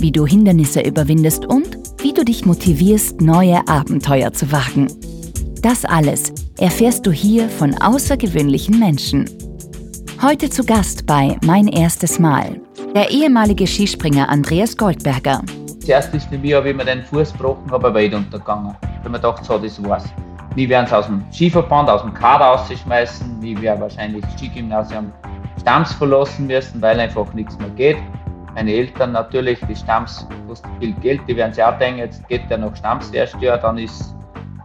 wie du Hindernisse überwindest und wie du dich motivierst, neue Abenteuer zu wagen. Das alles erfährst du hier von außergewöhnlichen Menschen. Heute zu Gast bei Mein erstes Mal, der ehemalige Skispringer Andreas Goldberger. Zuerst ist für mich, wie ich mir den Fuß gebrochen habe, weit untergegangen. Ich habe mir gedacht, so, das war's. Wir werden es aus dem Skiverband, aus dem Kader rausschmeißen. Wir werden wahrscheinlich das Skigymnasium Stamms verlassen müssen, weil einfach nichts mehr geht. Meine Eltern natürlich, die Stamms kostet viel Geld, die werden sich auch denken, jetzt geht der nach Stamms erst Jahr, dann ist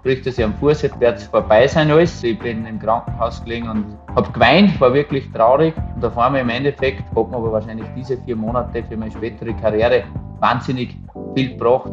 bricht es am Fuß, jetzt wird es vorbei sein alles. Ich bin im Krankenhaus gelegen und habe geweint, war wirklich traurig. Und auf einmal im Endeffekt hat mir aber wahrscheinlich diese vier Monate für meine spätere Karriere wahnsinnig viel gebracht.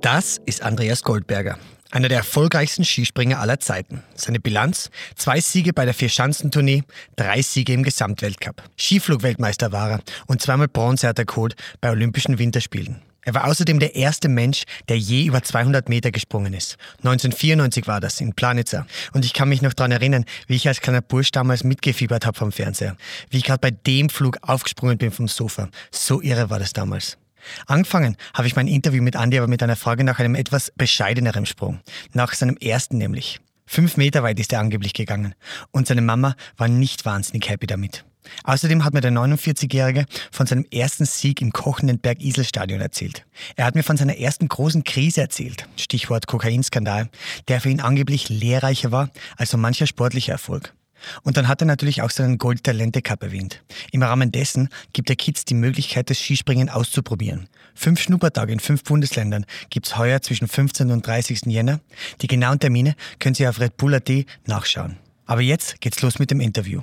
Das ist Andreas Goldberger. Einer der erfolgreichsten Skispringer aller Zeiten. Seine Bilanz? Zwei Siege bei der Vierschanzentournee, drei Siege im Gesamtweltcup. Skiflugweltmeister war er und zweimal Bronze hat er geholt bei Olympischen Winterspielen. Er war außerdem der erste Mensch, der je über 200 Meter gesprungen ist. 1994 war das in Planitzer. Und ich kann mich noch daran erinnern, wie ich als kleiner Bursch damals mitgefiebert habe vom Fernseher. Wie ich gerade bei dem Flug aufgesprungen bin vom Sofa. So irre war das damals. Angefangen habe ich mein Interview mit Andy aber mit einer Frage nach einem etwas bescheideneren Sprung. Nach seinem ersten nämlich. Fünf Meter weit ist er angeblich gegangen. Und seine Mama war nicht wahnsinnig happy damit. Außerdem hat mir der 49-Jährige von seinem ersten Sieg im kochenden Berg-Isel-Stadion erzählt. Er hat mir von seiner ersten großen Krise erzählt, Stichwort Kokainskandal, der für ihn angeblich lehrreicher war als so mancher sportlicher Erfolg. Und dann hat er natürlich auch seinen Gold-Talente Cup erwähnt. Im Rahmen dessen gibt er Kids die Möglichkeit, das Skispringen auszuprobieren. Fünf Schnuppertage in fünf Bundesländern gibt es heuer zwischen 15. und 30. Jänner. Die genauen Termine können Sie auf Red Bull.at nachschauen. Aber jetzt geht's los mit dem Interview.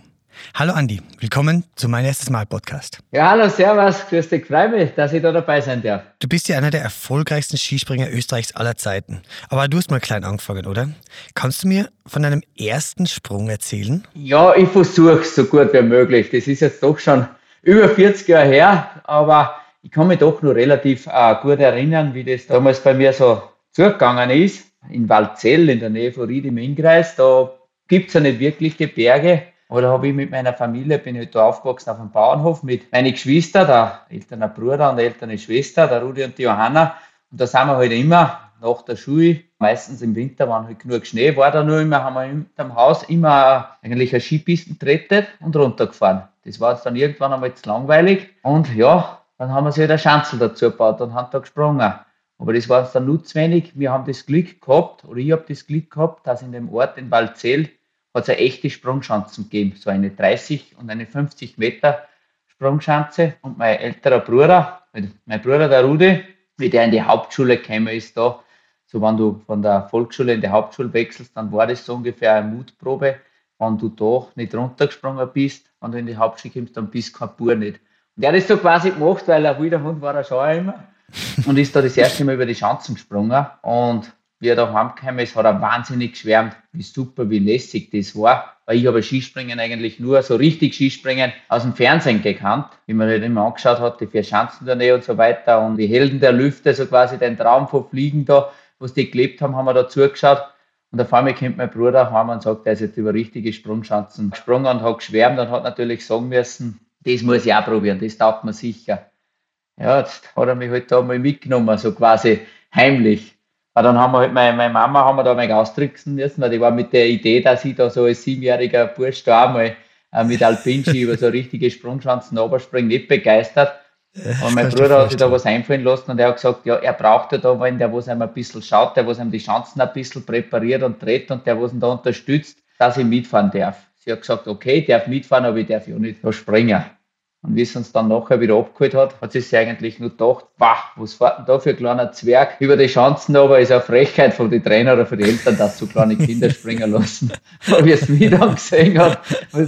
Hallo Andi, willkommen zu meinem erstes Mal Podcast. Ja, hallo, servus, grüß dich, freue mich, dass ich da dabei sein darf. Du bist ja einer der erfolgreichsten Skispringer Österreichs aller Zeiten. Aber du hast mal klein angefangen, oder? Kannst du mir von deinem ersten Sprung erzählen? Ja, ich versuche es so gut wie möglich. Das ist jetzt doch schon über 40 Jahre her, aber ich kann mich doch noch relativ äh, gut erinnern, wie das damals bei mir so zugegangen ist. In Waldzell, in der Nähe von Ried im Innkreis, da gibt es ja nicht wirklich die Berge. Da habe ich mit meiner Familie, bin ich da aufgewachsen auf dem Bauernhof mit meinen Geschwistern, der ältere Bruder und der ältere Schwester, der Rudi und die Johanna. Und da sind wir halt immer nach der Schule, meistens im Winter, wenn halt genug Schnee war da nur immer, haben wir hinterm Haus immer eigentlich eine Skipisten trettet und runtergefahren. Das war dann irgendwann einmal zu langweilig. Und ja, dann haben wir sich halt eine Schanzel dazu gebaut und haben da gesprungen. Aber das war uns dann nur. Wir haben das Glück gehabt, oder ich habe das Glück gehabt, dass in dem Ort in Waldzell hat es eine echte Sprungschanzen gegeben, so eine 30 und eine 50 Meter Sprungschanze. Und mein älterer Bruder, mein Bruder der Rudi, wie der in die Hauptschule gekommen ist, da, so wenn du von der Volksschule in die Hauptschule wechselst, dann war das so ungefähr eine Mutprobe. Wenn du da nicht runtergesprungen bist, wenn du in die Hauptschule kommst, dann bist du kein Bur nicht. Und der hat das so quasi gemacht, weil ein wilder Hund war er schon immer. Und ist da das erste Mal über die Schanzen gesprungen. Und wie er da heimgekommen ist, hat er wahnsinnig geschwärmt, wie super, wie lässig das war. Weil ich habe Skispringen eigentlich nur so richtig Skispringen aus dem Fernsehen gekannt, wie man halt immer angeschaut hat, die vier Schanzen der Nähe und so weiter und die Helden der Lüfte, so quasi den Traum von Fliegen da, was die gelebt haben, haben wir da zugeschaut. Und auf einmal kommt mein Bruder heim und sagt, er ist jetzt über richtige Sprungschanzen gesprungen und hat geschwärmt und hat natürlich sagen müssen, das muss ich auch probieren, das taugt mir sicher. Ja, jetzt hat er mich halt da mal mitgenommen, so quasi heimlich. Aber dann haben wir halt, meine, meine Mama haben wir da mal austricksen müssen, weil die war mit der Idee, dass ich da so als siebenjähriger Bursch da einmal äh, mit Alpinski über so richtige Sprungschanzen runterspringen, nicht begeistert. Und mein Bruder hat sich da was einfallen lassen und er hat gesagt, ja, er braucht ja da einen, der was einem ein bisschen schaut, der was einem die Chancen ein bisschen präpariert und dreht und der was ihn da unterstützt, dass ich mitfahren darf. Sie hat gesagt, okay, ich darf mitfahren, aber ich darf ja nicht da springen. Und wie es uns dann nachher wieder abgeholt hat, hat sie sich eigentlich nur gedacht, wach, was fährt denn da für ein kleiner Zwerg über die Chancen, aber ist eine Frechheit von den Trainer oder von den Eltern, dass so kleine Kinder springen lassen. Aber wie es dann gesehen hat,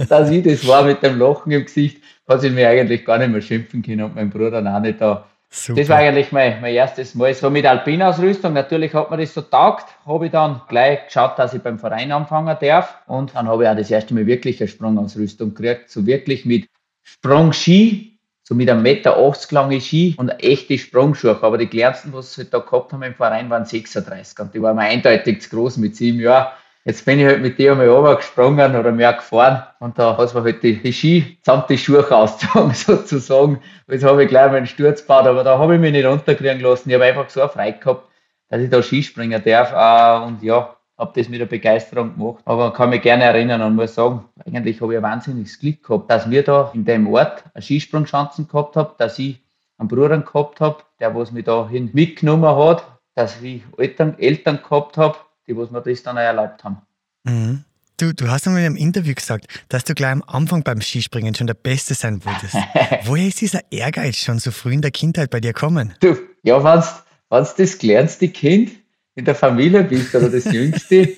dass ich das war mit dem Lachen im Gesicht, hat sie mir eigentlich gar nicht mehr schimpfen können und mein Bruder auch nicht da. Super. Das war eigentlich mein, mein erstes Mal. So mit Alpinausrüstung, natürlich hat mir das so taugt, habe ich dann gleich geschaut, dass ich beim Verein anfangen darf. Und dann habe ich auch das erste Mal wirklich eine Sprungausrüstung gekriegt, so wirklich mit Sprungski, so mit einem Meter 80 lange Ski und echte Sprungschuhe. Aber die kleinsten, was sie da gehabt haben im Verein, waren 36 und die waren mir eindeutig zu groß mit sieben Jahren. Jetzt bin ich halt mit dir einmal runtergesprungen oder mehr gefahren und da hat man halt die, die Ski samt die Schuhe ausgezogen sozusagen. Jetzt habe ich gleich meinen Sturz gebaut, aber da habe ich mich nicht runterkriegen lassen. Ich habe einfach so frei gehabt, dass ich da Skispringen darf äh, und ja, habe das mit der Begeisterung gemacht. Aber kann mich gerne erinnern und muss sagen, eigentlich habe ich ein wahnsinniges Glück gehabt, dass wir da in dem Ort eine Skisprungschanzen gehabt haben, dass ich einen Bruder gehabt habe, der was mich dahin mitgenommen hat, dass ich Eltern, Eltern gehabt habe, die was mir das dann auch erlaubt haben. Mhm. Du, du hast einmal in einem Interview gesagt, dass du gleich am Anfang beim Skispringen schon der Beste sein wolltest. Woher ist dieser Ehrgeiz schon so früh in der Kindheit bei dir gekommen? Du, ja, wenn du das kleinste Kind in der Familie bist oder das Jüngste,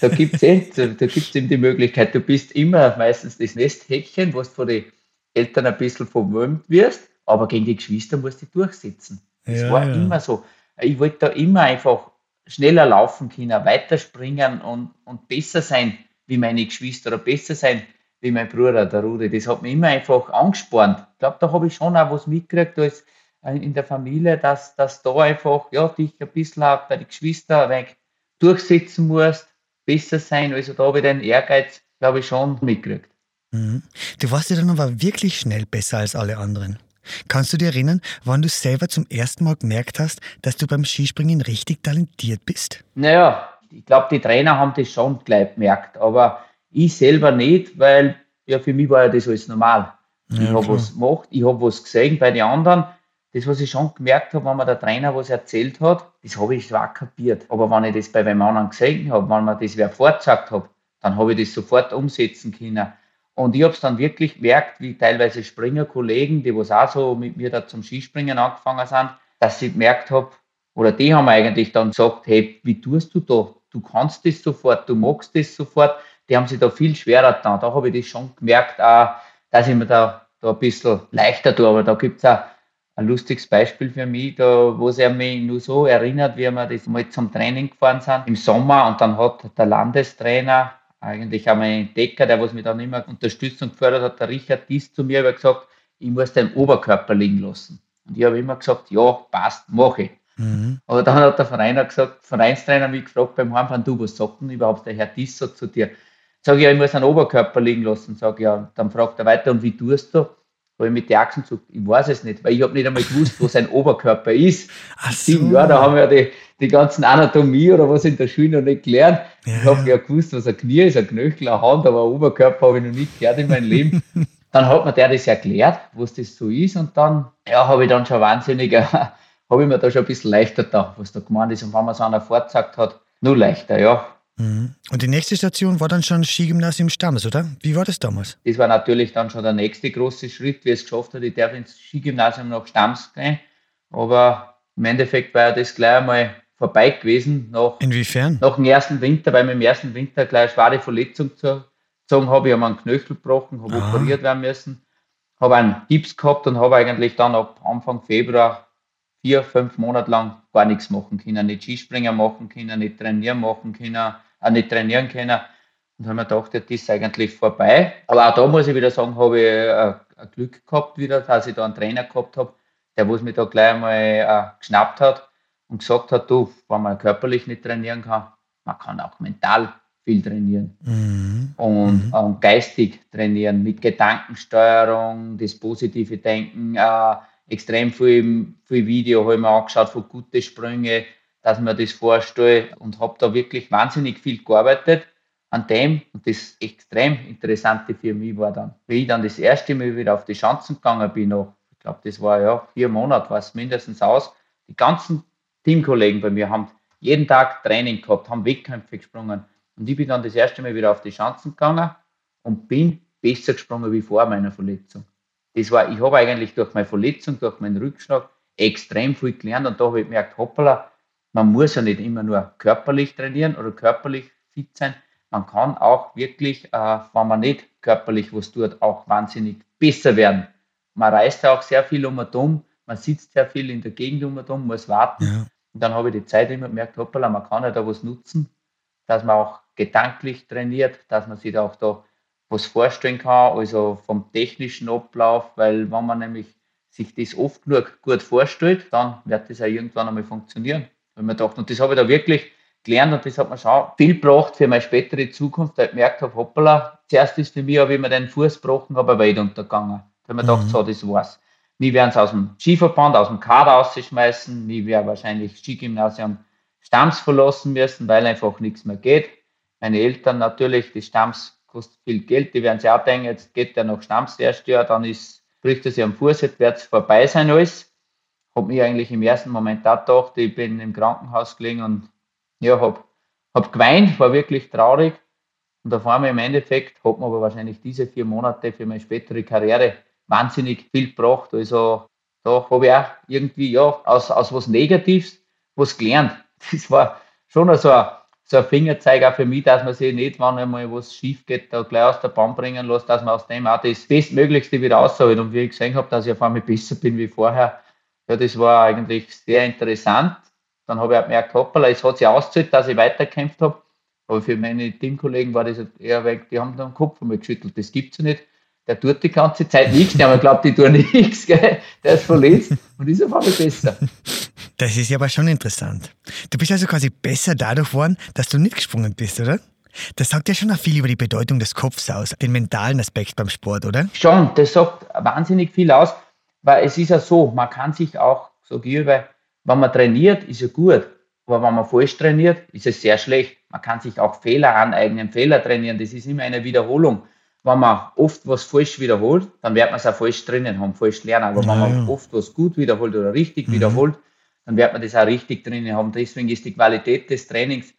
da gibt es eh, da, gibt's eben die Möglichkeit, du bist immer meistens das Nesthäkchen, was du von den Eltern ein bisschen verwöhnt wirst, aber gegen die Geschwister musst du durchsetzen. Das ja, war ja. immer so. Ich wollte da immer einfach schneller laufen können, weiterspringen und, und besser sein wie meine Geschwister oder besser sein wie mein Bruder, der Rudi. Das hat mich immer einfach angespornt. Ich glaube, da habe ich schon auch was mitgekriegt als in der Familie, dass, dass da einfach, ja, dich ein bisschen auch bei den Geschwistern ein durchsetzen musst, besser sein. Also da habe ich den Ehrgeiz, glaube ich, schon mitgekriegt. Mhm. Du warst ja dann aber wirklich schnell besser als alle anderen. Kannst du dir erinnern, wann du selber zum ersten Mal gemerkt hast, dass du beim Skispringen richtig talentiert bist? Naja, ich glaube, die Trainer haben das schon gleich gemerkt, aber ich selber nicht, weil ja, für mich war ja das alles normal. Ja, ich habe was gemacht, ich habe was gesehen bei den anderen. Das, was ich schon gemerkt habe, wenn mir der Trainer was erzählt hat, das habe ich zwar kapiert. Aber wenn ich das bei einem anderen gesehen habe, wenn mir das wer vorgesagt hat, dann habe ich das sofort umsetzen können. Und ich habe es dann wirklich gemerkt, wie teilweise Springerkollegen, die was auch so mit mir da zum Skispringen angefangen sind, dass ich gemerkt habe, oder die haben eigentlich dann gesagt, hey, wie tust du da? Du kannst das sofort, du magst das sofort. Die haben sich da viel schwerer getan. Da habe ich das schon gemerkt, auch, dass ich mir da, da ein bisschen leichter tue. Aber da gibt es auch ein lustiges Beispiel für mich, da, wo er mich nur so erinnert, wie wir das mal zum Training gefahren sind im Sommer und dann hat der Landestrainer eigentlich auch mein Entdecker, der was mich dann immer unterstützt und gefördert hat, der Richard Dies zu mir gesagt, ich muss deinen Oberkörper liegen lassen. Und ich habe immer gesagt, ja, passt, mache ich. Mhm. Aber dann hat der Vereiner gesagt, Vereinstrainer mich gefragt beim Heimfahren, du, was sagt denn überhaupt der Herr Dies so zu dir? Sag ich, ja, ich muss einen Oberkörper liegen lassen. Sag ich, ja, dann fragt er weiter, und wie tust du? Habe ich mit der Achsen gesagt, ich weiß es nicht, weil ich habe nicht einmal gewusst, wo sein Oberkörper ist. Ach so. Sieben Jahre, da haben wir die, die ganzen Anatomie oder was in der Schule noch nicht gelernt. Ja. Ich habe ja gewusst, was ein Knie ist, ein Knöchel, eine Hand, aber ein Oberkörper habe ich noch nicht gehört in meinem Leben. dann hat mir der das erklärt, was das so ist und dann, ja, habe ich dann schon wahnsinnig, habe ich mir da schon ein bisschen leichter da, was da gemeint ist und wenn man so einer vorgesagt hat, nur leichter, ja. Mhm. Und die nächste Station war dann schon Skigymnasium Stammes, oder? Wie war das damals? Das war natürlich dann schon der nächste große Ritt, wie es geschafft hat. Ich darf ins Skigymnasium nach Stamms gehen, aber im Endeffekt war das gleich einmal vorbei gewesen. Nach, Inwiefern? Nach dem ersten Winter, weil mir im ersten Winter gleich eine schwere Verletzung gezogen habe. Ich habe einen Knöchel gebrochen, habe ah. operiert werden müssen, habe einen Gips gehabt und habe eigentlich dann ab Anfang Februar vier, fünf Monate lang gar nichts machen können. Nicht Skispringer machen können, nicht trainieren machen können, auch nicht trainieren können. Und haben mir gedacht, ja, das ist eigentlich vorbei. Aber auch da muss ich wieder sagen, habe ich äh, ein Glück gehabt wieder, dass ich da einen Trainer gehabt habe, der was mich da gleich einmal äh, geschnappt hat und gesagt hat, du, wenn man körperlich nicht trainieren kann, man kann auch mental viel trainieren mhm. Und, mhm. und, geistig trainieren mit Gedankensteuerung, das positive Denken, äh, extrem viel, viel Video habe ich mir angeschaut von guten Sprünge, dass man das vorstelle und habe da wirklich wahnsinnig viel gearbeitet an dem. Und das extrem Interessante für mich war dann, wie ich dann das erste Mal wieder auf die Schanzen gegangen bin, noch, ich glaube, das war ja vier Monate, war es mindestens aus, die ganzen Teamkollegen bei mir haben jeden Tag Training gehabt, haben Wettkämpfe gesprungen. Und ich bin dann das erste Mal wieder auf die Schanzen gegangen und bin besser gesprungen wie vor meiner Verletzung. Das war, ich habe eigentlich durch meine Verletzung, durch meinen Rückschlag extrem viel gelernt und da habe ich gemerkt, hoppala, man muss ja nicht immer nur körperlich trainieren oder körperlich fit sein. Man kann auch wirklich, äh, wenn man nicht körperlich was tut, auch wahnsinnig besser werden. Man reist ja auch sehr viel um und um, man sitzt sehr viel in der Gegend um und um, muss warten. Ja. Und dann habe ich die Zeit immer gemerkt, hoppala, man kann ja da was nutzen, dass man auch gedanklich trainiert, dass man sich da auch da was vorstellen kann, also vom technischen Ablauf, weil wenn man nämlich sich das oft genug gut vorstellt, dann wird das auch irgendwann einmal funktionieren. Wenn man dachte, und das habe ich da wirklich gelernt und das hat mir schon viel gebracht für meine spätere Zukunft, weil ich gemerkt habe, hoppala, zuerst ist für mich, habe ich mir den Fuß gebrochen, aber weit untergegangen. Habe mir gedacht, mhm. so, das war's. Nie werden es aus dem Skiverband, aus dem Kader rausschmeißen, nie wäre wahrscheinlich Skigymnasium Stamms verlassen müssen, weil einfach nichts mehr geht. Meine Eltern natürlich, die Stamms kostet viel Geld, die werden sich auch denken, jetzt geht der noch Stamms erst Jahr, dann ist, bricht er sich am Fuß, jetzt wird es vorbei sein alles. Habe mich eigentlich im ersten Moment auch gedacht, ich bin im Krankenhaus gelegen und ja, habe hab geweint, war wirklich traurig. Und auf einmal im Endeffekt hat mir aber wahrscheinlich diese vier Monate für meine spätere Karriere wahnsinnig viel gebracht. Also da habe ich auch irgendwie ja, aus, aus was Negatives was gelernt. Das war schon so ein so ein Fingerzeig auch für mich, dass man sich nicht, wenn einmal was schief geht, da gleich aus der Bahn bringen lässt, dass man aus dem auch das Bestmöglichste wieder rausholt. Und wie ich gesehen habe, dass ich auf einmal besser bin wie vorher, ja, das war eigentlich sehr interessant. Dann habe ich auch gemerkt, hoppala, es hat sich ausgezahlt, dass ich weiterkämpft habe. Aber für meine Teamkollegen war das eher weg, die haben den Kopf einmal geschüttelt. Das gibt es ja nicht. Der tut die ganze Zeit nichts, der glaubt, die tun nichts, gell? der ist verletzt und ist auf einmal besser. Das ist ja aber schon interessant. Du bist also quasi besser dadurch geworden, dass du nicht gesprungen bist, oder? Das sagt ja schon auch viel über die Bedeutung des Kopfs aus, den mentalen Aspekt beim Sport, oder? Schon, das sagt wahnsinnig viel aus, weil es ist ja so, man kann sich auch, so ich, wenn man trainiert, ist ja gut, aber wenn man falsch trainiert, ist es sehr schlecht. Man kann sich auch Fehler aneignen, Fehler trainieren, das ist immer eine Wiederholung. Wenn man oft was falsch wiederholt, dann wird man es auch falsch drinnen haben, falsch lernen. Aber ja, wenn man ja. oft was gut wiederholt oder richtig mhm. wiederholt, dann wird man das auch richtig drinnen haben. Deswegen ist die Qualität des Trainings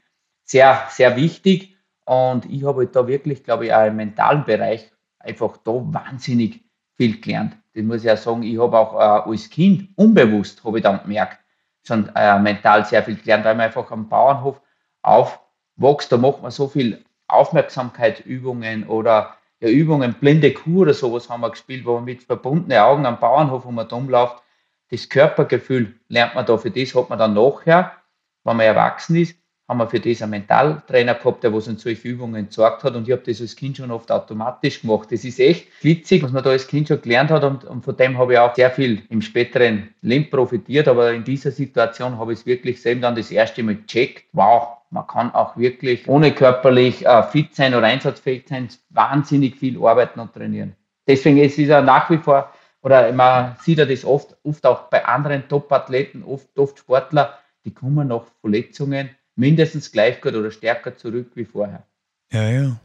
sehr, sehr wichtig. Und ich habe halt da wirklich, glaube ich, auch im mentalen Bereich einfach da wahnsinnig viel gelernt. Das muss ich auch sagen, ich habe auch äh, als Kind unbewusst, habe ich dann gemerkt, schon äh, mental sehr viel gelernt, weil man einfach am Bauernhof aufwächst, da macht man so viel Aufmerksamkeitsübungen oder ja, Übungen, blinde Kuh oder sowas haben wir gespielt, wo man mit verbundenen Augen am Bauernhof um und umläuft das Körpergefühl lernt man da, für das hat man dann nachher, wenn man erwachsen ist, haben wir für das einen Mentaltrainer gehabt, der was uns solche Übungen gezeigt hat und ich habe das als Kind schon oft automatisch gemacht. Das ist echt witzig, was man da als Kind schon gelernt hat und, und von dem habe ich auch sehr viel im späteren Leben profitiert, aber in dieser Situation habe ich es wirklich selber dann das erste Mal gecheckt, wow, man kann auch wirklich ohne körperlich äh, fit sein oder einsatzfähig sein, wahnsinnig viel arbeiten und trainieren. Deswegen ist es ja nach wie vor oder man sieht ja das oft, oft auch bei anderen Top-Athleten, oft, oft Sportler, die kommen nach Verletzungen mindestens gleich gut oder stärker zurück wie vorher. Ja, ja.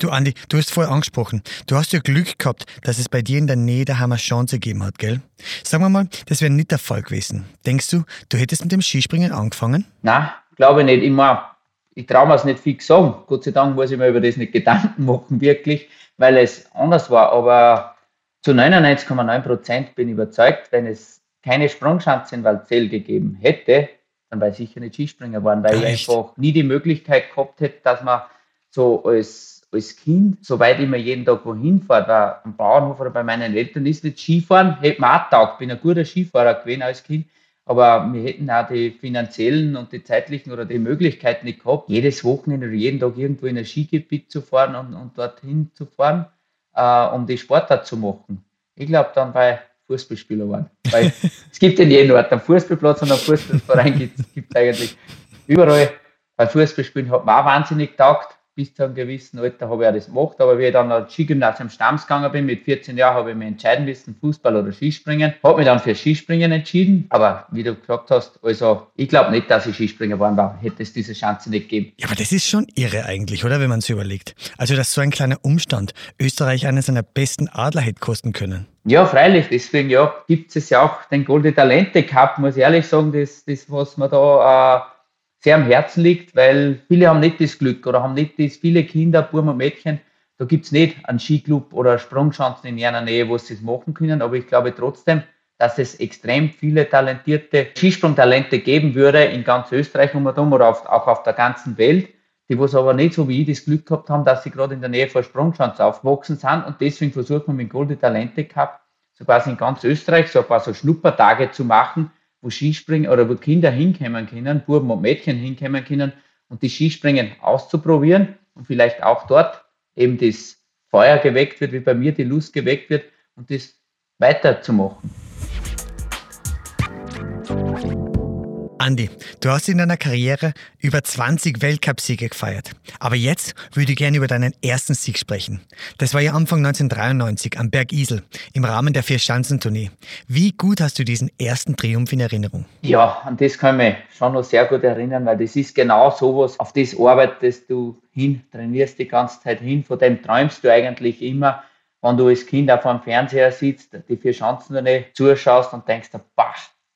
Du, Andi, du hast vorher angesprochen, du hast ja Glück gehabt, dass es bei dir in der Nähe der Hammer Chance gegeben hat, gell? Sagen wir mal, das wäre nicht der Fall gewesen. Denkst du, du hättest mit dem Skispringen angefangen? Na, glaube ich nicht. Immer, ich traue mir es nicht fix sagen. Gott sei Dank muss ich mir über das nicht Gedanken machen, wirklich, weil es anders war. Aber zu 99,9 Prozent bin ich überzeugt, wenn es keine Sprungschanze in Waldzell gegeben hätte, dann wäre ich sicher nicht Skispringer geworden, weil Echt? ich einfach nie die Möglichkeit gehabt hätte, dass man so als, als Kind, soweit ich mir jeden Tag wohin fahre, da am Bauernhof oder bei meinen Eltern ist nicht Skifahren, hätte man auch taugt, bin ein guter Skifahrer gewesen als Kind, aber wir hätten auch die finanziellen und die zeitlichen oder die Möglichkeiten nicht gehabt, jedes Wochenende oder jeden Tag irgendwo in ein Skigebiet zu fahren und, und dorthin zu fahren äh, um die Sportart zu machen. Ich glaube dann bei Fußballspieler waren. Weil es gibt in jedem Ort einen Fußballplatz und einen Fußballverein gibt es eigentlich überall. Bei Fußballspielen hat man auch wahnsinnig taugt bis zu einem gewissen Alter habe ich auch das gemacht. Aber wie ich dann ans Skigymnasium Stamms gegangen bin, mit 14 Jahren habe ich mich entscheiden müssen, Fußball oder Skispringen. Habe mich dann für Skispringen entschieden. Aber wie du gesagt hast, also ich glaube nicht, dass ich Skispringer geworden war. Hätte es diese Chance nicht gegeben. Ja, aber das ist schon irre eigentlich, oder? Wenn man es überlegt. Also, dass so ein kleiner Umstand Österreich einen seiner besten Adler hätte kosten können. Ja, freilich. Deswegen ja, gibt es ja auch den Golden Talente Cup, muss ich ehrlich sagen, das, das was man da äh, sehr am Herzen liegt, weil viele haben nicht das Glück oder haben nicht das, viele Kinder, Buben und Mädchen, da gibt es nicht einen Skiclub oder Sprungchancen in ihrer Nähe, wo sie es machen können, aber ich glaube trotzdem, dass es extrem viele talentierte Skisprungtalente geben würde in ganz Österreich und oder auch auf der ganzen Welt, die was aber nicht so wie ich das Glück gehabt haben, dass sie gerade in der Nähe von Sprungschanze aufgewachsen sind. Und deswegen versucht man mit Golden Talente Cup so quasi in ganz Österreich so ein paar so Schnuppertage zu machen, wo Skispringen oder wo Kinder hinkommen können, Buben und Mädchen hinkommen können und die Skispringen auszuprobieren und vielleicht auch dort eben das Feuer geweckt wird, wie bei mir die Lust geweckt wird und das weiterzumachen. Andi, du hast in deiner Karriere über 20 Weltcupsiege gefeiert. Aber jetzt würde ich gerne über deinen ersten Sieg sprechen. Das war ja Anfang 1993 am Berg Isel im Rahmen der Vier-Schanzentournee. Wie gut hast du diesen ersten Triumph in Erinnerung? Ja, an das kann ich mich schon noch sehr gut erinnern, weil das ist genau sowas, auf das arbeitest du hin, trainierst die ganze Zeit hin, von dem träumst du eigentlich immer wenn du als Kind auf einem Fernseher sitzt, die vier Schanzentournee zuschaust und denkst, bah,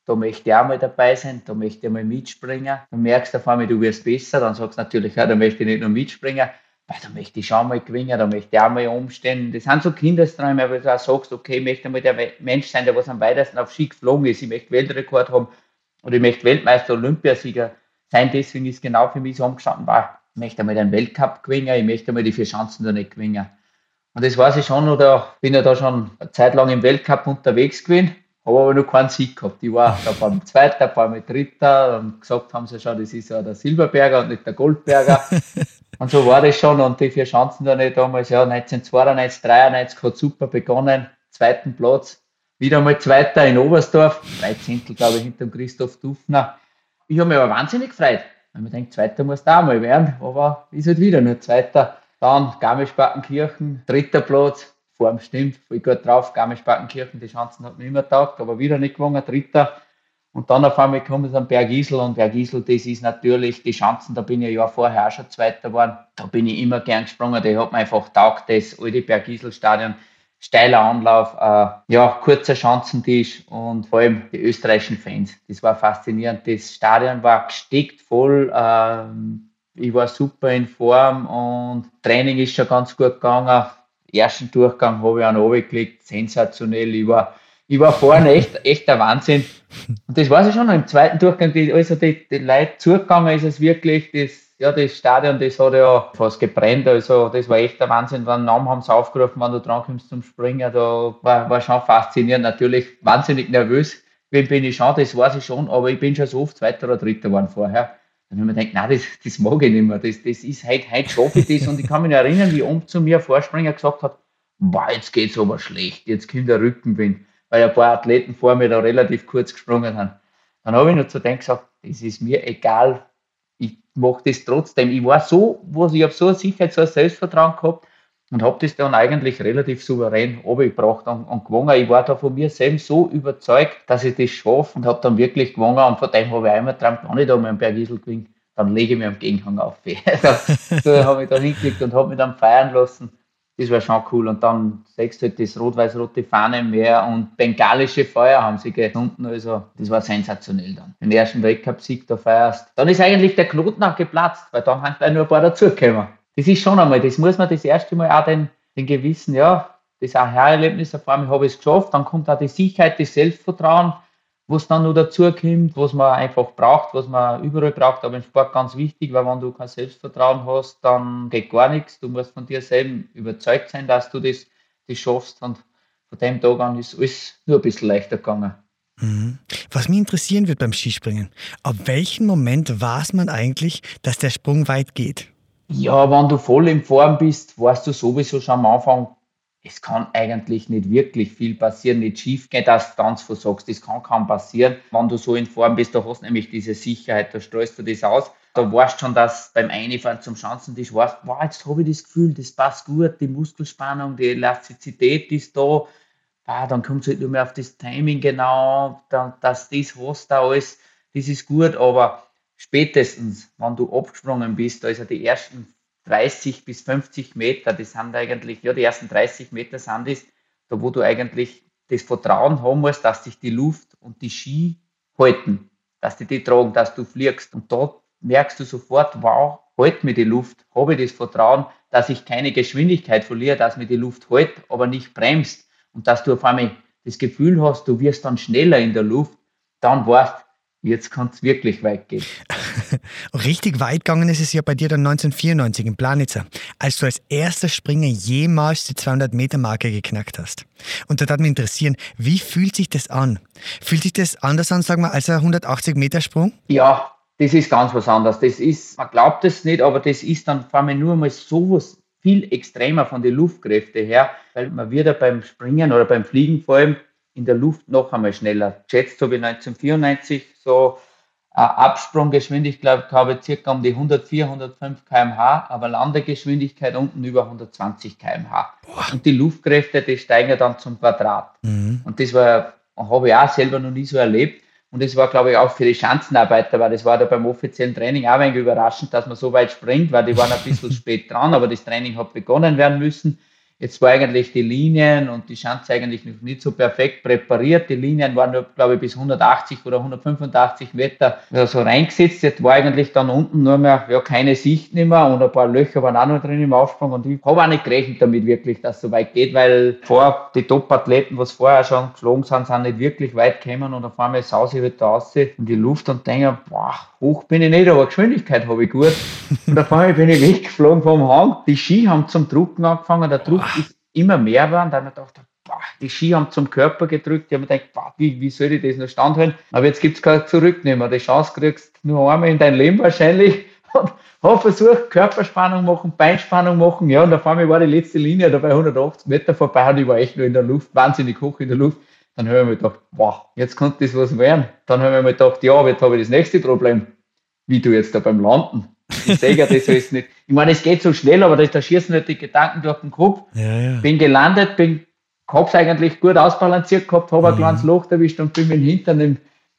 da möchte ich auch mal dabei sein, da möchte ich mal mitspringen. Dann merkst du auf einmal, du wirst besser, dann sagst du natürlich, ja, da möchte ich nicht nur mitspringen, weil da möchte ich schon mal gewinnen, da möchte ich auch mal umstehen. Das sind so Kindesträume, weil du auch sagst, okay, ich möchte mal der Mensch sein, der was am weitesten auf Ski geflogen ist. Ich möchte Weltrekord haben oder ich möchte Weltmeister, Olympiasieger sein. Deswegen ist genau für mich so umgestanden, war, ich möchte einmal den Weltcup gewinnen, ich möchte einmal die vier Chancen da nicht gewinnen. Und das weiß ich schon, oder bin ja da schon eine Zeit lang im Weltcup unterwegs gewesen aber noch keinen Sieg gehabt. Ich war da beim Zweiter, beim Dritter und gesagt haben sie schon, das ist ja der Silberberger und nicht der Goldberger. und so war das schon und die vier Chancen da nicht damals, ja, 1992, 93 hat super begonnen, zweiten Platz, wieder mal Zweiter in Oberstdorf, drei Zehntel, glaube ich, hinter dem Christoph Dufner. Ich habe mich aber wahnsinnig gefreut, weil man denkt, Zweiter muss da mal werden, aber ist halt wieder nur Zweiter. Dann Garmisch-Partenkirchen, dritter Platz, Form stimmt, voll gut drauf. Garmisch-Partenkirchen, die Chancen hat mir immer taugt, aber wieder nicht gewonnen, dritter. Und dann auf einmal kommen sie an Berg Isel und Berg Isel, das ist natürlich die Chancen, da bin ich ja vorher auch schon Zweiter geworden. Da bin ich immer gern gesprungen, die hat mir einfach taugt, das alte Berg Isel Stadion. Steiler Anlauf, äh, ja, kurzer Schanzentisch und vor allem die österreichischen Fans. Das war faszinierend. Das Stadion war gesteckt voll. Äh, ich war super in Form und Training ist schon ganz gut gegangen ersten Durchgang habe ich einen runtergelegt, sensationell. Ich war, ich war vorne echt, echt der Wahnsinn. Und das weiß ich schon, im zweiten Durchgang, die, also die, die Leute zugegangen ist es wirklich, das, ja, das Stadion, das hat ja fast gebrennt, also das war echt der Wahnsinn. Wenn Namen haben sie aufgerufen, wenn du dran kommst zum Springen, da war, war schon faszinierend, natürlich wahnsinnig nervös. Wen bin ich schon, das weiß ich schon, aber ich bin schon so oft Zweiter oder Dritter geworden vorher. Dann habe ich mir gedacht, nein, das, das mag ich nicht mehr. Das, das ist heute, heute schaffe ich das. Und ich kann mich erinnern, wie oben zu mir ein Vorspringer gesagt hat, boah, jetzt geht's aber schlecht, jetzt kommt der Rückenwind, weil ein paar Athleten vor mir da relativ kurz gesprungen sind. Dann habe ich nur zu denen gesagt, das ist mir egal, ich mache das trotzdem. Ich war so, wo ich habe so eine Sicherheit, so ein Selbstvertrauen gehabt, und habe das dann eigentlich relativ souverän abgebracht und, und gewonnen. Ich war da von mir selbst so überzeugt, dass ich das schaffe und habe dann wirklich gewonnen und von dem habe ich einmal geträumt, wenn ich da mal einen Bergisel gewinne, dann lege ich mir am Gegenhang auf. Also, so habe ich da hingelegt und habe mich dann feiern lassen. Das war schon cool. Und dann sechst du halt das rot-weiß-rote Fahne mehr und bengalische Feuer haben sie gefunden. Also, das war sensationell dann. Den ersten Weltcup-Sieg da feierst. Dann ist eigentlich der Knoten auch geplatzt, weil dann haben gleich nur ein paar dazugekommen das ist schon einmal, das muss man das erste Mal auch den, den gewissen, ja, das Aha-Erlebnis erfahren, ich habe es geschafft, dann kommt auch die Sicherheit, das Selbstvertrauen, was dann noch dazu kommt, was man einfach braucht, was man überall braucht, aber im Sport ganz wichtig, weil wenn du kein Selbstvertrauen hast, dann geht gar nichts. Du musst von dir selbst überzeugt sein, dass du das, das schaffst und von dem Tag an ist alles nur ein bisschen leichter gegangen. Mhm. Was mich interessieren wird beim Skispringen, ab welchem Moment weiß man eigentlich, dass der Sprung weit geht? Ja, wenn du voll in Form bist, weißt du sowieso schon am Anfang, es kann eigentlich nicht wirklich viel passieren, nicht schief gehen, dass du ganz versagst. Das kann kaum passieren. Wenn du so in Form bist, da hast du nämlich diese Sicherheit, da streust du das aus. Da weißt du schon, dass beim Einfahren zum Schanzentisch weißt, wow, jetzt habe ich das Gefühl, das passt gut, die Muskelspannung, die Elastizität ist da. Ah, dann kommt es halt nur mehr auf das Timing genau, dass das hast da alles, das ist gut, aber spätestens, wenn du abgesprungen bist, also die ersten 30 bis 50 Meter, das sind eigentlich, ja, die ersten 30 Meter sind es, da wo du eigentlich das Vertrauen haben musst, dass sich die Luft und die Ski halten, dass die die tragen, dass du fliegst. Und da merkst du sofort, wow, halt mir die Luft, habe ich das Vertrauen, dass ich keine Geschwindigkeit verliere, dass mir die Luft hält, aber nicht bremst und dass du auf einmal das Gefühl hast, du wirst dann schneller in der Luft, dann weißt jetzt kann es wirklich weit gehen. Richtig weit gegangen ist es ja bei dir dann 1994 in Planitzer, als du als erster Springer jemals die 200-Meter-Marke geknackt hast. Und da hat mich interessieren, wie fühlt sich das an? Fühlt sich das anders an, sagen wir, als ein 180-Meter-Sprung? Ja, das ist ganz was anderes. Das ist, man glaubt es nicht, aber das ist dann vor allem nur mal sowas viel extremer von den Luftkräften her, weil man wird ja beim Springen oder beim Fliegen vor allem in der Luft noch einmal schneller. Schätzt habe ich 1994 so eine Absprunggeschwindigkeit, glaube ich, circa um die 104, 105 km/h, aber Landegeschwindigkeit unten über 120 km/h. Und die Luftkräfte, die steigen dann zum Quadrat. Mhm. Und das war, habe ich auch selber noch nie so erlebt. Und das war, glaube ich, auch für die Schanzenarbeiter, weil das war da beim offiziellen Training auch ein wenig überraschend, dass man so weit springt, weil die waren ein bisschen spät dran, aber das Training hat begonnen werden müssen. Jetzt war eigentlich die Linien und die Schanze eigentlich noch nicht so perfekt präpariert. Die Linien waren, nur, glaube ich, bis 180 oder 185 Meter so reingesetzt. Jetzt war eigentlich dann unten nur mehr ja, keine Sicht mehr und ein paar Löcher waren auch noch drin im Aufsprung. Und ich habe auch nicht gerechnet damit wirklich, dass es so weit geht, weil vor die Top-Athleten, was vorher schon geflogen sind, sind nicht wirklich weit gekommen und auf einmal sause ich halt da raus in die Luft und denke, boah, hoch bin ich nicht, aber Geschwindigkeit habe ich gut. Und auf einmal bin ich weggeflogen vom Hang. Die Ski haben zum Drucken angefangen. Der Druck immer mehr geworden. Da habe ich gedacht, boah, die Ski haben zum Körper gedrückt. Ich habe mir gedacht, boah, wie, wie soll ich das noch standhalten? Aber jetzt gibt es kein Zurücknehmen. Die Chance kriegst du nur einmal in dein Leben wahrscheinlich. Und habe versucht, Körperspannung machen, Beinspannung machen. Ja, und auf einmal war die letzte Linie da bei 180 Meter vorbei und ich war echt nur in der Luft, wahnsinnig hoch in der Luft. Dann habe ich mir gedacht, wow, jetzt könnte das was werden. Dann habe ich mir gedacht, ja, aber jetzt habe ich das nächste Problem. Wie du jetzt da beim Landen. Ich sage ja, das ist nicht. Ich meine, es geht so schnell, aber da schießen nicht die Gedanken durch den Kopf. Ja, ja. Bin gelandet, bin, hab's eigentlich gut ausbalanciert gehabt, habe mhm. ein kleines Loch erwischt und bin mit dem Hintern im,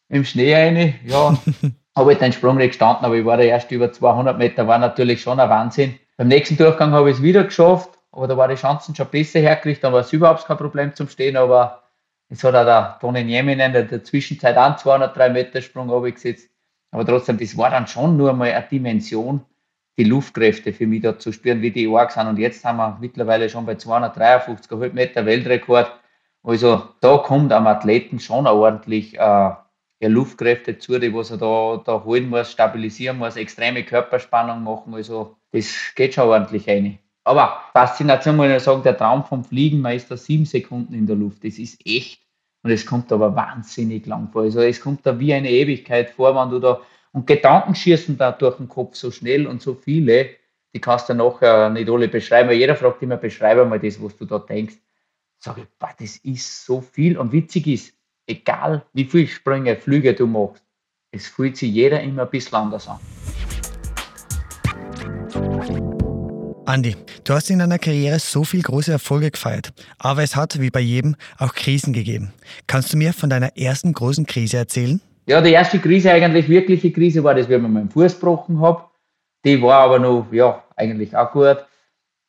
im Schnee rein. Ja, habe ich den Sprung nicht gestanden, aber ich war der erste über 200 Meter, war natürlich schon ein Wahnsinn. Beim nächsten Durchgang habe ich es wieder geschafft, aber da war die Chancen schon besser hergekriegt, dann war es überhaupt kein Problem zum Stehen, aber es hat auch der Toni Nieminen in der Zwischenzeit einen 203 Meter Sprung abgesetzt. Aber trotzdem, das war dann schon nur mal eine Dimension, die Luftkräfte für mich da zu spüren, wie die arg sind. Und jetzt haben wir mittlerweile schon bei 253,5 Meter Weltrekord. Also da kommt am Athleten schon ordentlich äh, Luftkräfte zu, die was er da, da holen muss, stabilisieren muss, extreme Körperspannung machen. Also das geht schon ordentlich rein. Aber Faszination muss ich sagen, der Traum vom Fliegen, man ist da sieben Sekunden in der Luft. Das ist echt. Und es kommt aber wahnsinnig lang vor. Also es kommt da wie eine Ewigkeit vor, wenn du da, und Gedanken schießen da durch den Kopf so schnell und so viele, die kannst du nachher nicht alle beschreiben, weil jeder fragt immer, beschreibe mal das, was du da denkst. Sag ich, boah, das ist so viel. Und witzig ist, egal wie viele Sprünge, Flüge du machst, es fühlt sich jeder immer ein bisschen anders an. Andi, du hast in deiner Karriere so viel große Erfolge gefeiert, aber es hat, wie bei jedem, auch Krisen gegeben. Kannst du mir von deiner ersten großen Krise erzählen? Ja, die erste Krise, eigentlich wirkliche Krise, war das, ich mir meinen Fuß gebrochen habe. Die war aber noch, ja, eigentlich auch gut.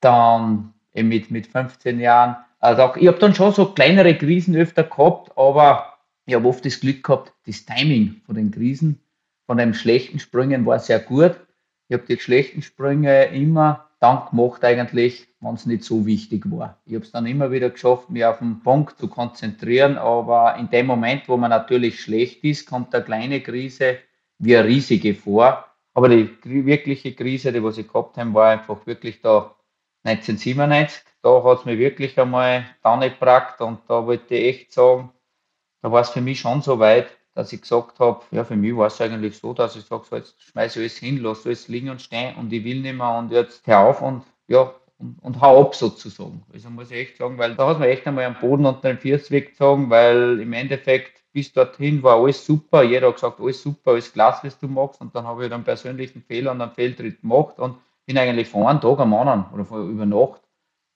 Dann eben mit, mit 15 Jahren. Also ich habe dann schon so kleinere Krisen öfter gehabt, aber ich habe oft das Glück gehabt, das Timing von den Krisen, von den schlechten Sprüngen war sehr gut. Ich habe die schlechten Sprünge immer dann gemacht eigentlich, wenn es nicht so wichtig war. Ich habe es dann immer wieder geschafft, mich auf den Punkt zu konzentrieren, aber in dem Moment, wo man natürlich schlecht ist, kommt eine kleine Krise wie eine riesige vor. Aber die wirkliche Krise, die was ich gehabt habe, war einfach wirklich da 1997. Da hat es mich wirklich einmal dann gebracht und da wollte ich echt sagen, da war es für mich schon so weit, dass ich gesagt habe, ja, für mich war es eigentlich so, dass ich sage, so jetzt schmeiße ich alles hin, lass alles liegen und stehen und ich will nicht mehr und jetzt hör auf und ja, und, und hau ab sozusagen. Also muss ich echt sagen, weil da hat man echt einmal am Boden unter den Füßen weggezogen, weil im Endeffekt bis dorthin war alles super, jeder hat gesagt, alles super, alles klasse, was du machst und dann habe ich einen persönlichen Fehler und einen Fehltritt gemacht und bin eigentlich von einem Tag am anderen oder von, über Nacht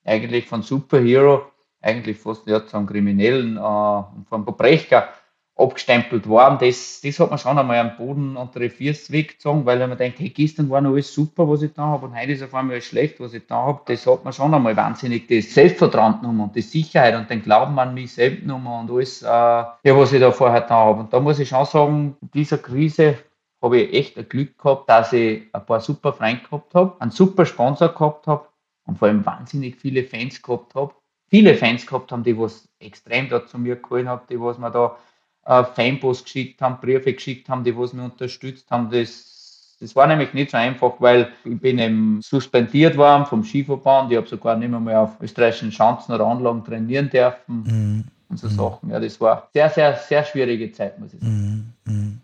eigentlich von Superhero eigentlich fast ja, zum Kriminellen äh, und vom Verbrecher abgestempelt worden. Das, das hat man schon einmal am Boden unter die Füße weggezogen, weil man denkt, hey, gestern war noch alles super, was ich da habe und heute ist auf einmal alles schlecht, was ich da habe. Das hat man schon einmal wahnsinnig das Selbstvertrauen genommen und die Sicherheit und den Glauben an mich selbst genommen und alles, äh, ja, was ich da vorher da habe. Und da muss ich schon sagen, in dieser Krise habe ich echt ein Glück gehabt, dass ich ein paar super Freunde gehabt habe, einen super Sponsor gehabt habe und vor allem wahnsinnig viele Fans gehabt habe. Viele Fans gehabt haben, die was extrem da zu mir geholt haben, die was mir da äh, Fanpost geschickt haben, Briefe geschickt haben, die was mich unterstützt haben. Das, das war nämlich nicht so einfach, weil ich bin eben suspendiert worden vom Skiverband. Ich habe sogar nicht mehr, mehr auf österreichischen Schanzen oder Anlagen trainieren dürfen. Mhm. Und so mhm. Sachen. Ja, das war sehr, sehr, sehr schwierige Zeit, muss ich sagen. Mhm.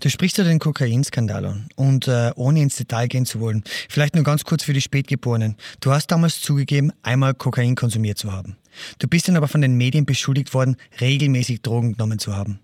Du sprichst ja den Kokainskandal an und äh, ohne ins Detail gehen zu wollen, vielleicht nur ganz kurz für die Spätgeborenen. Du hast damals zugegeben, einmal Kokain konsumiert zu haben. Du bist dann aber von den Medien beschuldigt worden, regelmäßig Drogen genommen zu haben.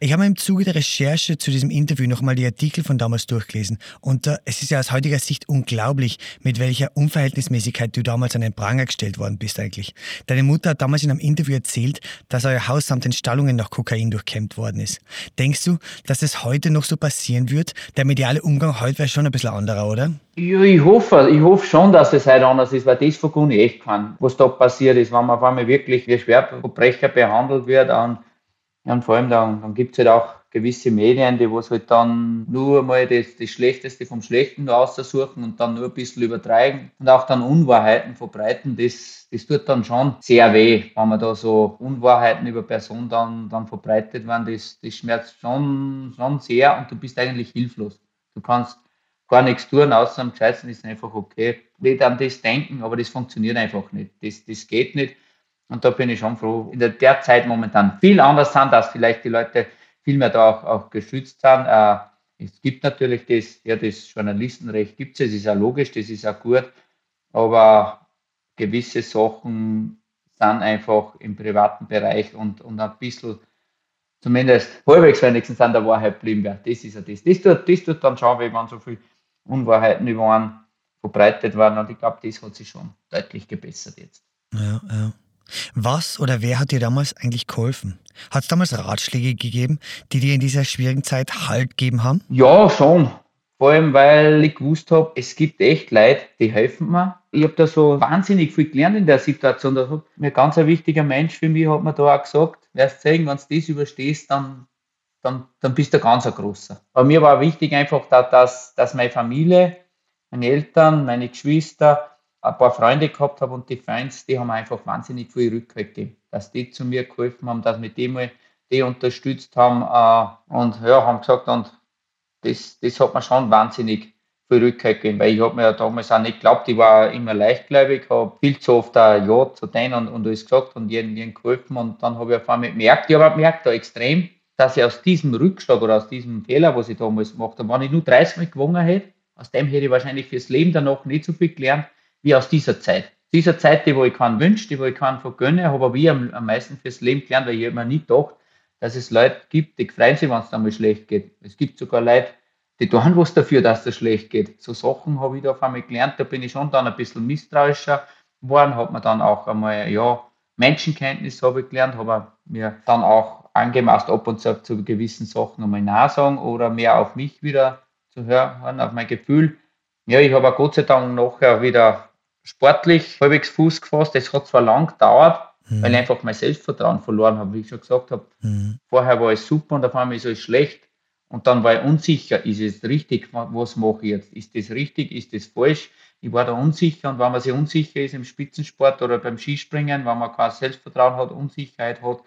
Ich habe im Zuge der Recherche zu diesem Interview nochmal die Artikel von damals durchgelesen und äh, es ist ja aus heutiger Sicht unglaublich, mit welcher Unverhältnismäßigkeit du damals an den Pranger gestellt worden bist eigentlich. Deine Mutter hat damals in einem Interview erzählt, dass euer Haus samt den Stallungen nach Kokain durchkämmt worden ist. Denkst du, dass es heute noch so passieren wird? Der mediale Umgang heute wäre schon ein bisschen anderer, oder? Ja, ich hoffe, ich hoffe schon, dass es heute anders ist, weil das vergunne ich echt kann, was da passiert ist, wenn man auf einmal wirklich wie Schwerverbrecher behandelt wird und ja, und vor allem dann, dann gibt es halt auch gewisse Medien, die was halt dann nur mal das, das Schlechteste vom Schlechten aussuchen und dann nur ein bisschen übertreiben und auch dann Unwahrheiten verbreiten. Das, das tut dann schon sehr weh, wenn man da so Unwahrheiten über Personen dann, dann verbreitet werden. Das, das schmerzt schon, schon sehr und du bist eigentlich hilflos. Du kannst gar nichts tun, außer am Gescheitsten ist einfach okay. Nicht an das denken, aber das funktioniert einfach nicht. Das, das geht nicht. Und da bin ich schon froh, in der, der Zeit momentan viel anders sind, dass vielleicht die Leute viel mehr da auch, auch geschützt sind. Äh, es gibt natürlich das, ja, das Journalistenrecht gibt es, das ist ja logisch, das ist auch gut, aber gewisse Sachen sind einfach im privaten Bereich und, und ein bisschen, zumindest halbwegs wenigstens an der Wahrheit blieben wäre. Das ist ja das. Das tut, das tut dann schon, wenn man so viel Unwahrheiten über einen verbreitet werden und ich glaube, das hat sich schon deutlich gebessert jetzt. Ja, ja. Was oder wer hat dir damals eigentlich geholfen? Hat es damals Ratschläge gegeben, die dir in dieser schwierigen Zeit Halt gegeben haben? Ja, schon. Vor allem, weil ich gewusst habe, es gibt echt Leute, die helfen mir. Ich habe da so wahnsinnig viel gelernt in der Situation. Da hat mir ganz ein wichtiger Mensch für mich, hat mir da auch gesagt, wirst sagen, wenn du das überstehst, dann, dann, dann bist du ganz ein großer. Aber mir war wichtig einfach, dass, dass meine Familie, meine Eltern, meine Geschwister, ein paar Freunde gehabt habe und die Fans, die haben einfach wahnsinnig viel Rückhalt gegeben, dass die zu mir geholfen haben, dass wir die mal die unterstützt haben äh, und ja, haben gesagt, und das, das hat mir schon wahnsinnig viel Rückhalt gegeben, weil ich habe mir ja damals auch nicht geglaubt, ich war immer leichtgläubig, habe viel zu oft ein Ja zu denen und, und alles gesagt und jeden, jeden geholfen und dann habe ich auf einmal gemerkt, ich habe gemerkt da extrem, dass ich aus diesem Rückschlag oder aus diesem Fehler, was ich damals gemacht habe, wenn ich nur 30 Mal gewonnen hätte, aus dem hätte ich wahrscheinlich fürs Leben danach nicht so viel gelernt, wie aus dieser Zeit. Dieser Zeit, die wo ich keinen wünsche, die wo ich keinen vergönne, habe ich am, am meisten fürs Leben gelernt, weil ich mir nie gedacht, dass es Leute gibt, die freuen sich, wenn es dann mal schlecht geht. Es gibt sogar Leute, die tun was dafür, dass es schlecht geht. So Sachen habe ich da auf einmal gelernt, da bin ich schon dann ein bisschen misstrauischer geworden, habe mir dann auch einmal, ja, Menschenkenntnis habe ich gelernt, habe mir dann auch angemaßt, ab und zu zu gewissen Sachen einmal nachsagen oder mehr auf mich wieder zu hören, auf mein Gefühl. Ja, ich habe Gott sei Dank nachher wieder sportlich halbwegs Fuß gefasst. Es hat zwar lang gedauert, mhm. weil ich einfach mein Selbstvertrauen verloren habe, wie ich schon gesagt habe. Mhm. Vorher war es super und auf einmal ist es schlecht. Und dann war ich unsicher, ist es richtig, was mache ich jetzt? Ist das richtig, ist das falsch? Ich war da unsicher und wenn man sich unsicher ist im Spitzensport oder beim Skispringen, wenn man kein Selbstvertrauen hat, Unsicherheit hat,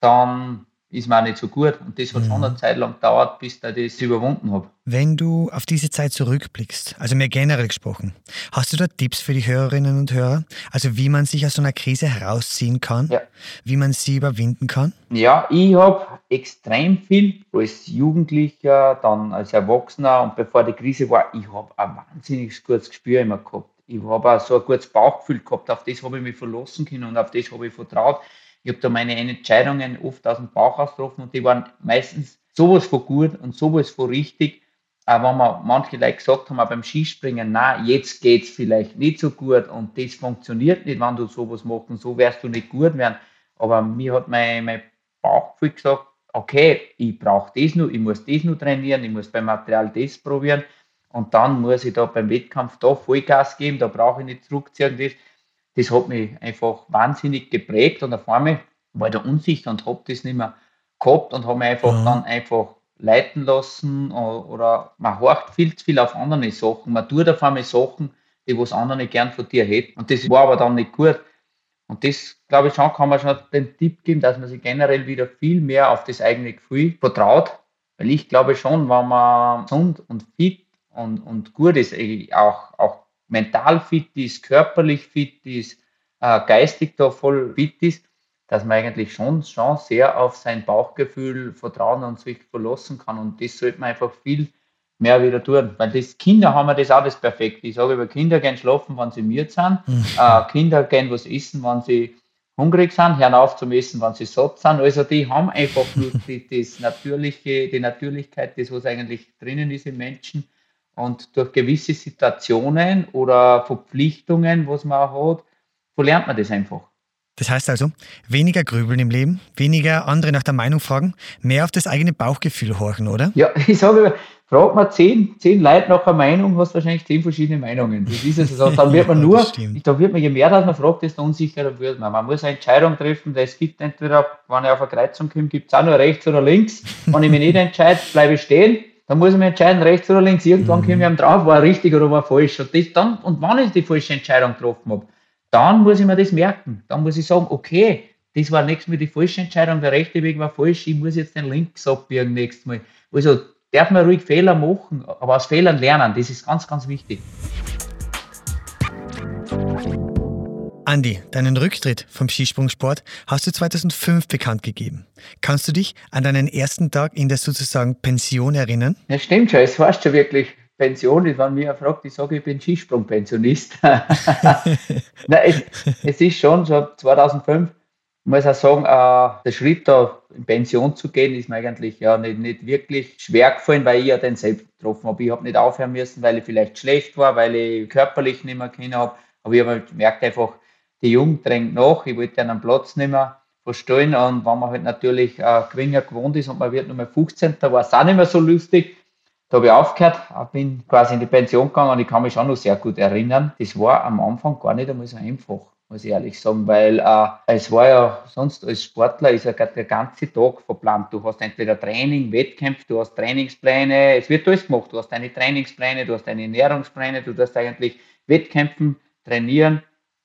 dann ist mir auch nicht so gut. Und das hat mhm. schon eine Zeit lang gedauert, bis ich das überwunden habe. Wenn du auf diese Zeit zurückblickst, also mehr generell gesprochen, hast du da Tipps für die Hörerinnen und Hörer? Also wie man sich aus so einer Krise herausziehen kann? Ja. Wie man sie überwinden kann? Ja, ich habe extrem viel als Jugendlicher, dann als Erwachsener und bevor die Krise war, ich habe ein wahnsinnig gutes Gespür immer gehabt. Ich habe auch so ein gutes Bauchgefühl gehabt, auf das habe ich mich verlassen können und auf das habe ich vertraut. Ich habe da meine Entscheidungen oft aus dem Bauch ausgetroffen und die waren meistens sowas von gut und sowas von richtig. Aber wenn man manche Leute gesagt haben, auch beim Skispringen, na, jetzt geht es vielleicht nicht so gut und das funktioniert nicht, wenn du sowas machst und so wirst du nicht gut werden. Aber mir hat mein, mein Bauchgefühl gesagt, okay, ich brauche das nur, ich muss das nur trainieren, ich muss beim Material das probieren und dann muss ich da beim Wettkampf da Vollgas geben, da brauche ich nicht zurückziehen. Das das hat mich einfach wahnsinnig geprägt und auf einmal war ich da unsicher und habe das nicht mehr gehabt und habe mich einfach mhm. dann einfach leiten lassen oder man horcht viel zu viel auf andere Sachen. Man tut auf einmal Sachen, die was andere gern von dir hätten. Und das war aber dann nicht gut. Und das, glaube ich, schon kann man schon den Tipp geben, dass man sich generell wieder viel mehr auf das eigene Gefühl vertraut. Weil ich glaube schon, wenn man gesund und fit und, und gut ist, auch, auch mental fit ist, körperlich fit ist, äh, geistig da voll fit ist, dass man eigentlich schon, schon sehr auf sein Bauchgefühl vertrauen und sich verlassen kann. Und das sollte man einfach viel mehr wieder tun. Weil das Kinder haben wir das auch das Perfekte. Ich sage über Kinder gehen schlafen, wenn sie müde sind. Mhm. Äh, Kinder gehen was essen, wenn sie hungrig sind, hören auf zum Essen, wenn sie satt sind. Also die haben einfach nur die, das natürliche, die Natürlichkeit, das was eigentlich drinnen ist im Menschen. Und durch gewisse Situationen oder Verpflichtungen, was man auch hat, verlernt man das einfach. Das heißt also, weniger grübeln im Leben, weniger andere nach der Meinung fragen, mehr auf das eigene Bauchgefühl horchen, oder? Ja, ich sage, fragt man zehn, zehn Leute nach einer Meinung, hast du wahrscheinlich zehn verschiedene Meinungen. Das ist es. Also, dann wird man nur, da wird man, je mehr dass man fragt, desto unsicherer wird man. Man muss eine Entscheidung treffen, es gibt entweder, wenn ich auf eine Kreuzung komme, gibt es auch nur rechts oder links. Wenn ich mich nicht entscheide, bleibe ich stehen. Dann muss ich mich entscheiden, rechts oder links. Irgendwann mhm. komme ich drauf, war richtig oder war falsch. Und, das dann, und wann ich die falsche Entscheidung getroffen habe, dann muss ich mir das merken. Dann muss ich sagen, okay, das war nächstes Mal die falsche Entscheidung, der rechte Weg war falsch, ich muss jetzt den links abbiegen nächstes Mal. Also darf man ruhig Fehler machen, aber aus Fehlern lernen, das ist ganz, ganz wichtig. Andi, deinen Rücktritt vom Skisprungsport hast du 2005 bekannt gegeben. Kannst du dich an deinen ersten Tag in der sozusagen Pension erinnern? Ja, stimmt schon. Es heißt schon wirklich Pension wenn mir fragt, ich sage, ich bin Skisprungpensionist. Nein, es, es, ist schon so 2005, ich muss auch sagen, äh, der Schritt da in Pension zu gehen, ist mir eigentlich ja nicht, nicht wirklich schwer gefallen, weil ich ja den selbst getroffen habe. Ich habe nicht aufhören müssen, weil ich vielleicht schlecht war, weil ich körperlich nicht mehr können habe. Aber ich habe halt gemerkt einfach, die Jugend drängt nach, ich wollte einen Platz nicht mehr verstehen und wenn man halt natürlich äh, geringer gewohnt ist und man wird nur mal 15, da war es auch nicht mehr so lustig. Da habe ich aufgehört, bin quasi in die Pension gegangen und ich kann mich schon noch sehr gut erinnern. Das war am Anfang gar nicht einmal so einfach, muss ich ehrlich sagen, weil äh, es war ja sonst als Sportler ist ja der ganze Tag verplant. Du hast entweder Training, Wettkämpfe, du hast Trainingspläne, es wird alles gemacht. Du hast deine Trainingspläne, du hast deine Ernährungspläne, du hast eigentlich Wettkämpfen, trainieren,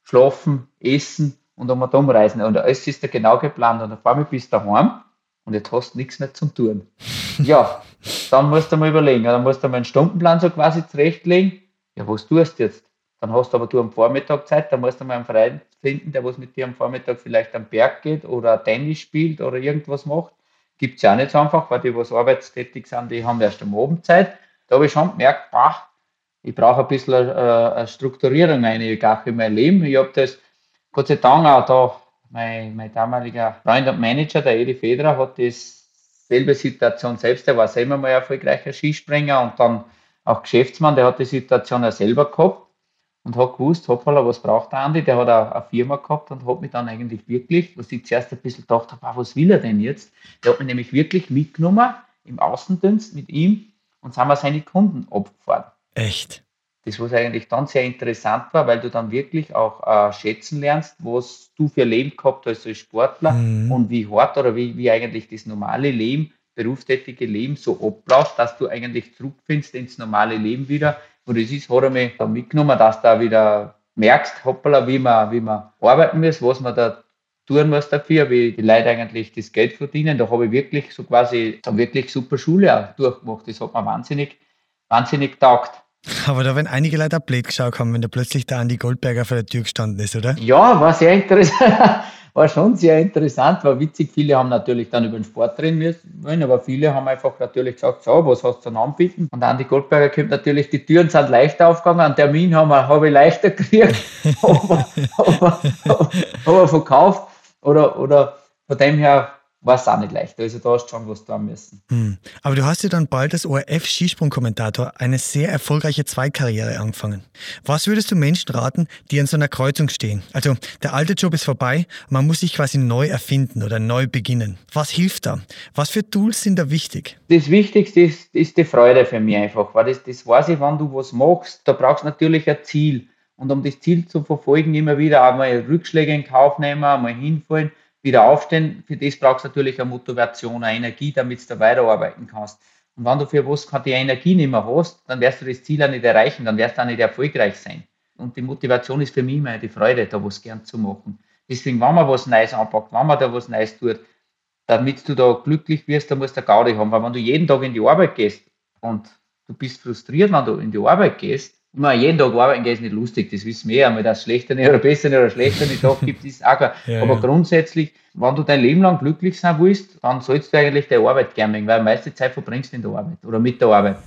schlafen, essen und um und umreisen. Und alles ist da genau geplant und auf einmal bist du daheim und jetzt hast du nichts mehr zum tun. Ja, dann musst du mal überlegen, dann musst du mal einen Stundenplan so quasi zurechtlegen. Ja, was tust du jetzt? Dann hast du aber du am Vormittag Zeit, dann musst du mal einen Freund finden, der was mit dir am Vormittag vielleicht am Berg geht oder Tennis spielt oder irgendwas macht. Gibt es ja auch nicht so einfach, weil die, was arbeitstätig sind, die haben erst am Abend Zeit. Da habe ich schon gemerkt, bah, ich brauche ein bisschen eine, äh, eine Strukturierung eine in mein Leben. Ich habe das Gott sei Dank auch da, mein, mein damaliger Freund und Manager, der Edi Federer, hat das selbe Situation selbst. Der war selber mal erfolgreicher Skispringer und dann auch Geschäftsmann. Der hat die Situation ja selber gehabt und hat gewusst, hoppala, was braucht der Andi? Der hat auch eine Firma gehabt und hat mich dann eigentlich wirklich, was ich zuerst ein bisschen gedacht habe, ah, was will er denn jetzt? Der hat mich nämlich wirklich mitgenommen im Außendienst mit ihm und sind wir seine Kunden abgefahren. Echt? Das, was eigentlich dann sehr interessant war, weil du dann wirklich auch äh, schätzen lernst, was du für Leben gehabt hast als Sportler mhm. und wie hart oder wie, wie eigentlich das normale Leben, berufstätige Leben so abläuft, dass du eigentlich zurückfindest ins normale Leben wieder. Und das ist, hat er mich da mitgenommen, dass du da wieder merkst, hoppala, wie man, wie man arbeiten muss, was man da tun muss dafür, wie die Leute eigentlich das Geld verdienen. Da habe ich wirklich so quasi, da wirklich super Schule auch durchgemacht. Das hat mir wahnsinnig, wahnsinnig taugt. Aber da werden einige Leute auch blöd geschaut haben, wenn da plötzlich der Andi Goldberger vor der Tür gestanden ist, oder? Ja, war sehr interessant. War schon sehr interessant, war witzig. Viele haben natürlich dann über den Sport reden wollen, aber viele haben einfach natürlich gesagt, so, was hast du zu anbieten? Und Andi Goldberger kommt natürlich, die Türen sind leichter aufgegangen, einen Termin haben wir, habe ich leichter gekriegt, aber, aber, aber, aber verkauft oder, oder von dem her war es auch nicht leicht. Also da hast du schon was tun müssen. Hm. Aber du hast ja dann bald als ORF-Skisprung-Kommentator eine sehr erfolgreiche Zweitkarriere angefangen. Was würdest du Menschen raten, die an so einer Kreuzung stehen? Also der alte Job ist vorbei, man muss sich quasi neu erfinden oder neu beginnen. Was hilft da? Was für Tools sind da wichtig? Das Wichtigste ist, ist die Freude für mich einfach, weil das, das weiß ich, wenn du was machst, da brauchst du natürlich ein Ziel. Und um das Ziel zu verfolgen, immer wieder einmal Rückschläge in Kauf nehmen, einmal hinfallen wieder aufstehen. Für das brauchst du natürlich eine Motivation, eine Energie, damit du weiterarbeiten kannst. Und wenn du für was die Energie nicht mehr hast, dann wirst du das Ziel auch nicht erreichen, dann wirst du auch nicht erfolgreich sein. Und die Motivation ist für mich immer die Freude, da was gern zu machen. Deswegen, wenn man was Neues anpackt, wenn man da was Neues tut, damit du da glücklich wirst, da musst du Gaudi haben. Weil wenn du jeden Tag in die Arbeit gehst und du bist frustriert, wenn du in die Arbeit gehst, immer jeden Tag arbeiten gehen ist nicht lustig, das wissen wir ja, einmal, dass es schlechter nicht oder besser nicht oder schlechter nicht Tag gibt, ist auch klar. Ja, Aber ja. grundsätzlich, wenn du dein Leben lang glücklich sein willst, dann sollst du eigentlich deine Arbeit gerne machen, weil meiste Zeit verbringst du in der Arbeit oder mit der Arbeit.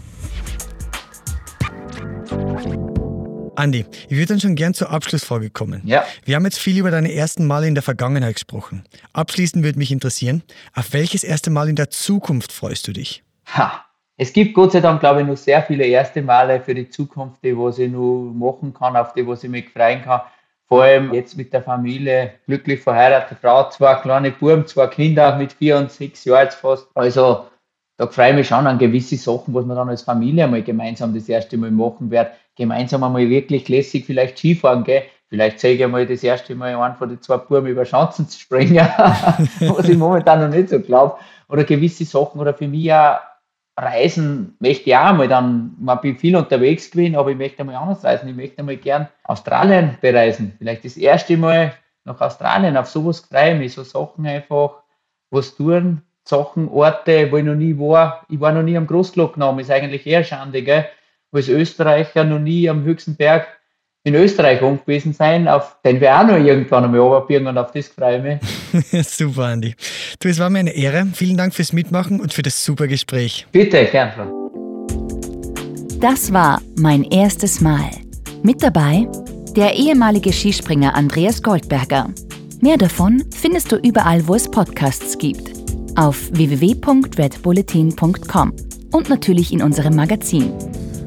Andi, ich würde dann schon gern zur Abschlussfrage kommen. Ja. Wir haben jetzt viel über deine ersten Male in der Vergangenheit gesprochen. Abschließend würde mich interessieren, auf welches erste Mal in der Zukunft freust du dich? Ha, es gibt Gott sei Dank, glaube ich, noch sehr viele erste Male für die Zukunft, die was ich noch machen kann, auf die was ich mich freuen kann. Vor allem jetzt mit der Familie, glücklich verheiratete Frau, zwei kleine Buben, zwei Kinder mit vier und sechs Jahren jetzt fast. Also da freue ich mich schon an gewisse Sachen, was man dann als Familie einmal gemeinsam das erste Mal machen wird. Gemeinsam einmal wirklich lässig vielleicht Skifahren gehen. Vielleicht zeige ich einmal das erste Mal einen von den zwei Buben über Schanzen zu springen, was ich momentan noch nicht so glaube. Oder gewisse Sachen oder für mich auch Reisen möchte ich auch mal dann, man bin viel unterwegs gewesen, aber ich möchte einmal anders reisen. Ich möchte einmal gern Australien bereisen. Vielleicht das erste Mal nach Australien. Auf sowas freue ich mich. So Sachen einfach, was tun, Sachen, Orte, wo ich noch nie war. Ich war noch nie am Großglocknamen, ist eigentlich eher schande, gell? Als Österreicher noch nie am höchsten Berg in Österreich gewesen sein, auf den wir auch noch irgendwann einmal runterbiegen und auf das freue ich mich. super, Andi. Du, es war mir eine Ehre. Vielen Dank fürs Mitmachen und für das super Gespräch. Bitte, gern. Das war mein erstes Mal. Mit dabei der ehemalige Skispringer Andreas Goldberger. Mehr davon findest du überall, wo es Podcasts gibt auf www.redbulletin.com und natürlich in unserem Magazin.